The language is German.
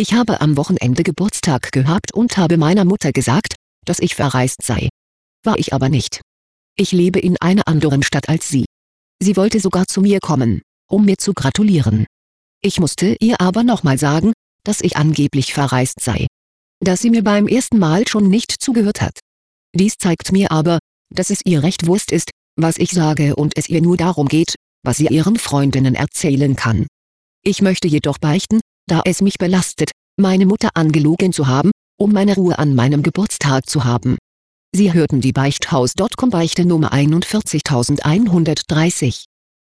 Ich habe am Wochenende Geburtstag gehabt und habe meiner Mutter gesagt, dass ich verreist sei. War ich aber nicht. Ich lebe in einer anderen Stadt als sie. Sie wollte sogar zu mir kommen, um mir zu gratulieren. Ich musste ihr aber nochmal sagen, dass ich angeblich verreist sei. Dass sie mir beim ersten Mal schon nicht zugehört hat. Dies zeigt mir aber, dass es ihr recht Wurst ist, was ich sage und es ihr nur darum geht, was sie ihren Freundinnen erzählen kann. Ich möchte jedoch beichten, da es mich belastet, meine Mutter angelogen zu haben, um meine Ruhe an meinem Geburtstag zu haben. Sie hörten die Beichthaus.com Beichte Nummer 41130.